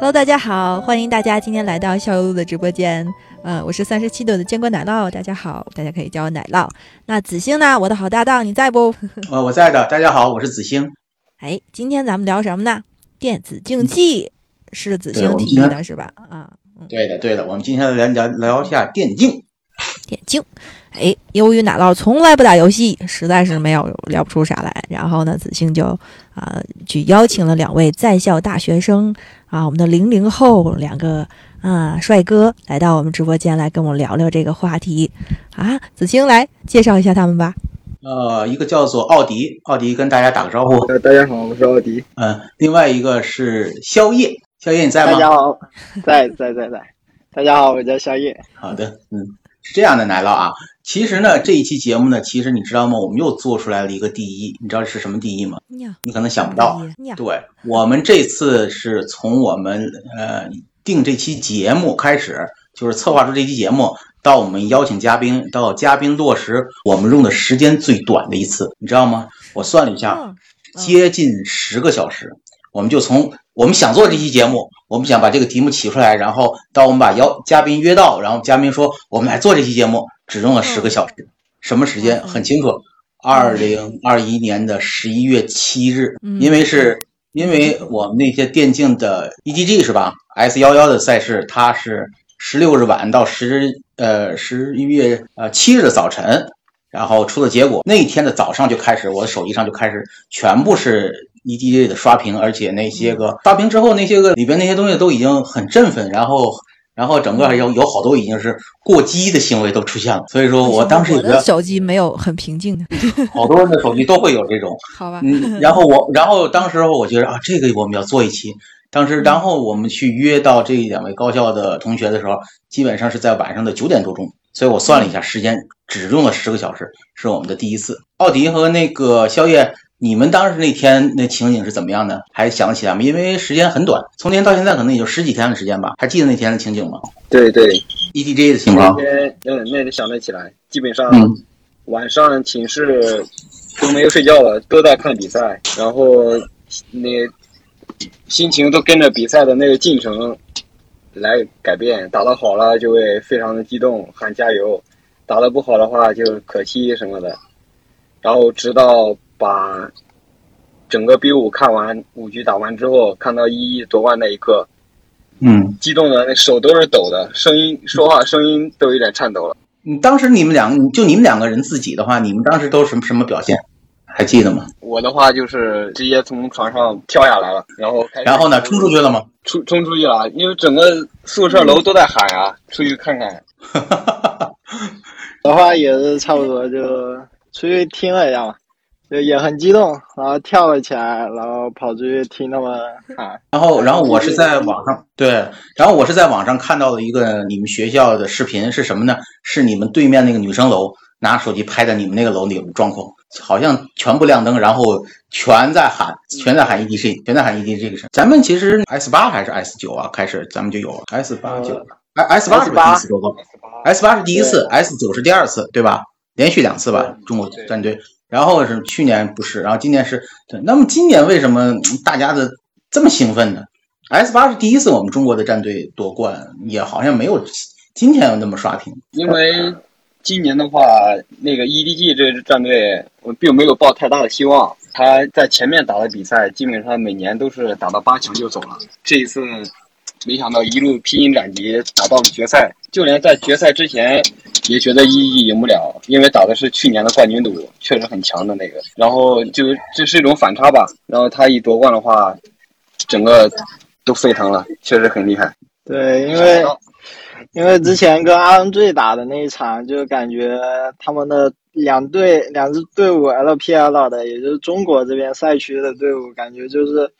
Hello，大家好，欢迎大家今天来到校友路的直播间。嗯，我是三十七度的坚果奶酪，大家好，大家可以叫我奶酪。那子星呢？我的好搭档，你在不？呃，我在的。大家好，我是子星。哎，今天咱们聊什么呢？电子竞技是子星提议的是吧？啊，对的，对的。我们今天来聊聊一下电竞。电竞。哎，由于奶酪从来不打游戏，实在是没有聊不出啥来。然后呢，子星就啊去邀请了两位在校大学生啊，我们的零零后两个啊帅哥来到我们直播间来跟我聊聊这个话题啊。子星来介绍一下他们吧。呃，一个叫做奥迪，奥迪跟大家打个招呼。呃，大家好，我是奥迪。嗯，另外一个是宵夜，宵夜你在吗？大家好，在在在在。大家好，我叫宵夜。好的，嗯，是这样的，奶酪啊。其实呢，这一期节目呢，其实你知道吗？我们又做出来了一个第一，你知道是什么第一吗？你可能想不到。对，我们这次是从我们呃定这期节目开始，就是策划出这期节目，到我们邀请嘉宾，到嘉宾落实，我们用的时间最短的一次，你知道吗？我算了一下，接近十个小时。我们就从我们想做这期节目，我们想把这个题目起出来，然后到我们把邀嘉宾约到，然后嘉宾说我们来做这期节目。只用了十个小时，什么时间很清楚？二零二一年的十一月七日，因为是因为我们那些电竞的 EDG 是吧？S 幺幺的赛事，它是十六日晚到十呃十一月呃七日的早晨，然后出了结果，那一天的早上就开始，我的手机上就开始全部是 EDG 的刷屏，而且那些个刷屏之后，那些个里边那些东西都已经很振奋，然后。然后整个有有好多已经是过激的行为都出现了，所以说我当时觉得手机没有很平静的，好多人的手机都会有这种，好吧？嗯，然后我，然后当时我觉得啊，这个我们要做一期。当时，然后我们去约到这两位高校的同学的时候，基本上是在晚上的九点多钟，所以我算了一下时间，只用了十个小时，是我们的第一次。奥迪和那个宵夜。你们当时那天那情景是怎么样的？还想得起来吗？因为时间很短，从那天到现在可能也就十几天的时间吧。还记得那天的情景吗？对对，EDG 的情况。那天嗯，那天想得起来。基本上晚上寝室都没有睡觉了，都在看比赛，然后那心情都跟着比赛的那个进程来改变。打得好了就会非常的激动，喊加油；打得不好的话就可惜什么的。然后直到。把整个 B 五看完，五局打完之后，看到一一夺冠那一刻，嗯，激动的那手都是抖的，声音说话声音都有点颤抖了。你当时你们两就你们两个人自己的话，你们当时都什么什么表现？还记得吗？我的话就是直接从床上跳下来了，然后然后呢，冲出去了吗？冲冲出去了，因为整个宿舍楼都在喊啊，出去看看。的话也是差不多，就出去听了一下嘛。对，也很激动，然后跳了起来，然后跑出去听他们喊。然后，然后我是在网上对，然后我是在网上看到了一个你们学校的视频，是什么呢？是你们对面那个女生楼拿手机拍的你们那个楼里的状况，好像全部亮灯，然后全在喊，全在喊 EDC，全在喊 EDC 这个事。咱们其实 S 八还是 S 九啊？开始咱们就有了 S 八九，S 八是第一次，S 八是第一次，S 九是第二次，对吧？连续两次吧，中国战队。然后是去年不是，然后今年是对。那么今年为什么大家的这么兴奋呢？S 八是第一次我们中国的战队夺冠，也好像没有今天那么刷屏。因为今年的话，那个 EDG 这支战队我并没有抱太大的希望。他在前面打的比赛，基本上每年都是打到八强就走了。这一次。没想到一路披荆斩棘打到了决赛，就连在决赛之前也觉得一一赢不了，因为打的是去年的冠军队伍，确实很强的那个。然后就这是一种反差吧。然后他一夺冠的话，整个都沸腾了，确实很厉害。对，因为因为之前跟阿恩队打的那一场，就感觉他们的两队两支队伍 LPL 的，也就是中国这边赛区的队伍，感觉就是。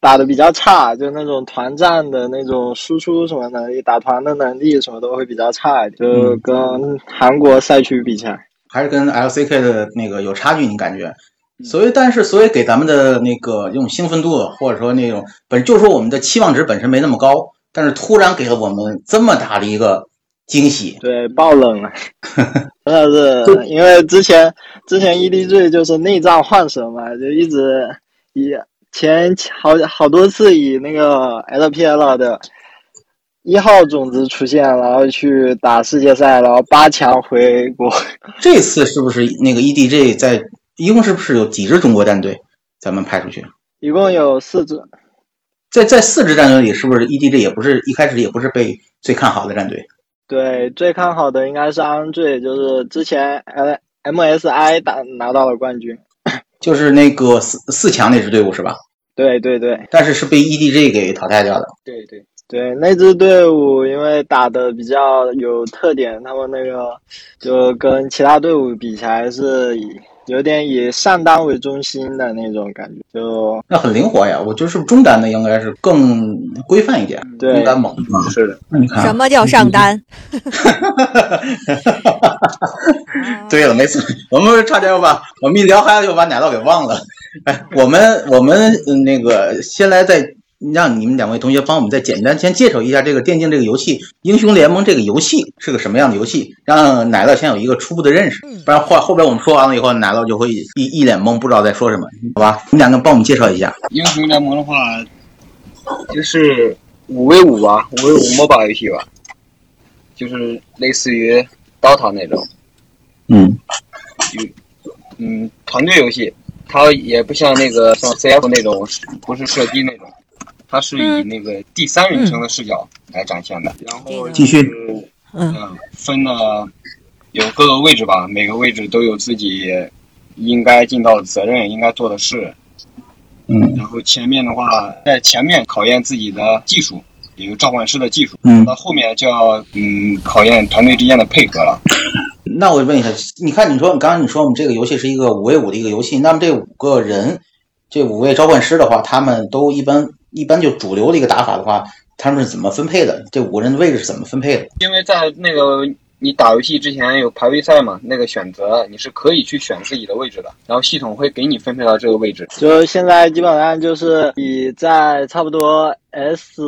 打的比较差，就那种团战的那种输出什么能力，打团的能力什么都会比较差一点，就跟韩国赛区比起来，还是跟 LCK 的那个有差距，你感觉？所以，但是，所以给咱们的那个这种兴奋度，或者说那种本就是说我们的期望值本身没那么高，但是突然给了我们这么大的一个惊喜，对，爆冷了，真的是，因为之前之前 EDG 就是内战换神嘛，就一直以前好好多次以那个 LPL 的一号种子出现，然后去打世界赛，然后八强回国，这次是不是那个 EDG 在？一共是不是有几支中国战队？咱们派出去，一共有四支。在在四支战队里，是不是 EDG 也不是一开始也不是被最看好的战队？对，最看好的应该是 RNG，，就是之前 MSI 打拿到了冠军，就是那个四四强那支队伍是吧？对对对。但是是被 EDG 给淘汰掉的。对对对，那支队伍因为打的比较有特点，他们那个就跟其他队伍比起来是以。有点以上单为中心的那种感觉，就那很灵活呀。我就是中单的应该是更规范一点，中单猛是的。那你看什么叫上单？对了，没错，我们差点又把我们一聊嗨了，又把奶酪给忘了。哎，我们我们那个先来再。让你们两位同学帮我们再简单先介绍一下这个电竞这个游戏《英雄联盟》这个游戏是个什么样的游戏，让奶酪先有一个初步的认识，不然后后边我们说完了以后，奶酪就会一一脸懵，不知道在说什么，好吧？你两个帮我们介绍一下《英雄联盟》的话，就是五 v 五吧，五 v 五 MOBA 游戏吧，就是类似于 DOTA 那种，嗯，有嗯团队游戏，它也不像那个像 CF 那种，不是射击那种。它是以那个第三人称的视角来展现的，然后继续，嗯，分了有各个位置吧，每个位置都有自己应该尽到的责任，应该做的事，嗯，然后前面的话，在前面考验自己的技术，有召唤师的技术，嗯，到后面就要嗯考验团队之间的配合了。那我问一下，你看你说你刚刚你说我们这个游戏是一个五 v 五的一个游戏，那么这五个人，这五位召唤师的话，他们都一般。一般就主流的一个打法的话，他们是怎么分配的？这五个人的位置是怎么分配的？因为在那个你打游戏之前有排位赛嘛，那个选择你是可以去选自己的位置的，然后系统会给你分配到这个位置。就现在基本上就是你在差不多 S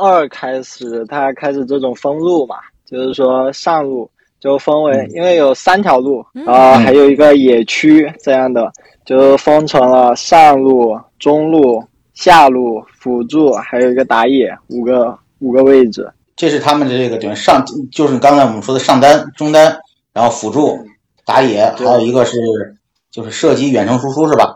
二开始，它开始这种封路嘛，就是说上路就分为，因为有三条路，然后还有一个野区这样的，就分成了上路、中路。下路辅助还有一个打野，五个五个位置。这是他们的这个等于上，就是刚才我们说的上单、中单，然后辅助、打野，还有一个是就是射击远程输出，是吧？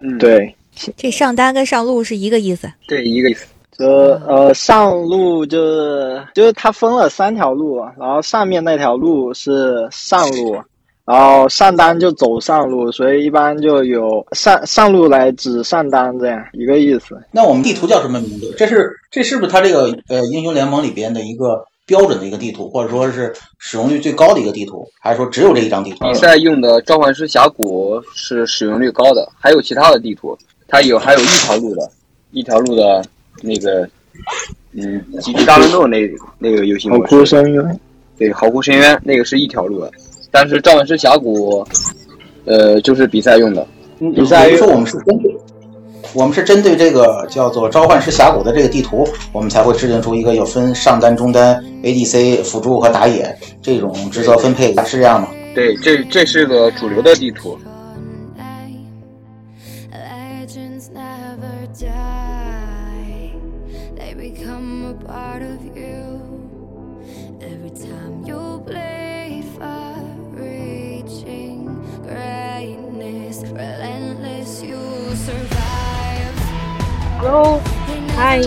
嗯，对。这上单跟上路是一个意思。对，一个意思。就呃，上路就是就是它分了三条路，然后上面那条路是上路。然后上单就走上路，所以一般就有上上路来指上单这样一个意思。那我们地图叫什么名字？这是这是不是它这个呃英雄联盟里边的一个标准的一个地图，或者说是使用率最高的一个地图，还是说只有这一张地图？比赛用的召唤师峡谷是使用率高的，还有其他的地图，它有还有一条路的，一条路的那个嗯极地大乱斗那那个游戏模式。好酷深渊，对，好哭深渊那个是一条路的。但是召唤师峡谷，呃，就是比赛用的。比赛说我们是针对，我们是针对这个叫做召唤师峡谷的这个地图，我们才会制定出一个有分上单、中单、ADC、辅助和打野这种职责分配，是这样吗？对，这这是个主流的地图。Hello，嗨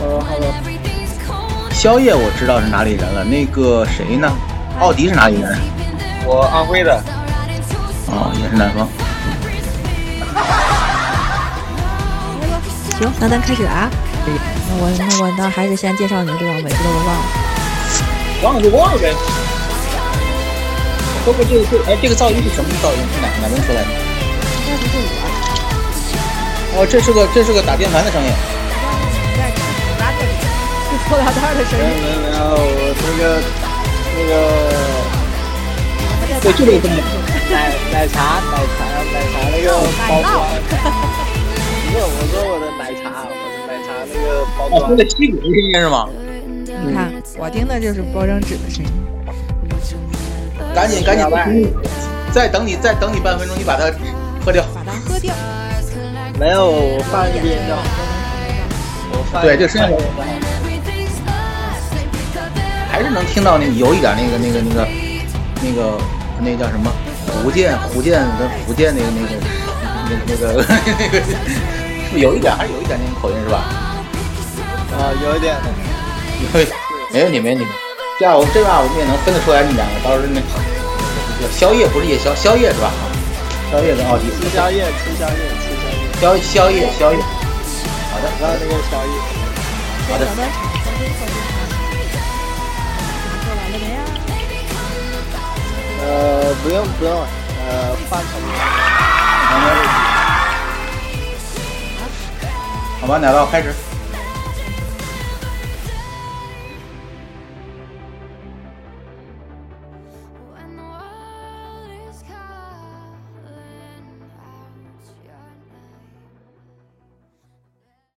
，Hello，Hello。宵夜我知道是哪里人了，那个谁呢？奥迪是哪里人？我安徽的。哦，也是南方。行，那咱开始啊。那我那我那还是先介绍你对吧？每次都忘了。忘了就忘了呗。不过这个这哎，这个噪音是什么噪音？是哪哪边出来的？应该不是我。哦，这是个这是个打键盘的声音。塑料袋的声音。没有没有，我那个那个，对，就这个声音。奶奶茶奶茶奶茶那个包装。不是，我说我的奶茶，我的奶茶那个包装。那吸管的声音是吗？你看，我听的就是包装纸的声音。赶紧赶紧，再等你再等你半分钟，你把它喝掉。把它喝掉。没有，我放一边就好。我放。对，就剩下。还是能听到那有一点那个那个那个那个那叫什么福建福建跟福建那个那个那那个那个是有一点还是有一点那个口音是吧？啊，有一点。有，没问题没问题。这样我这样我们也能分得出来你两个，到时候那宵夜不是夜宵宵夜是吧？宵夜跟奥迪。吃宵夜吃宵夜吃宵夜宵宵夜宵夜。好的，然后那个宵夜。好的。呃，不用不用，呃，换成。好吧，奶酪开始。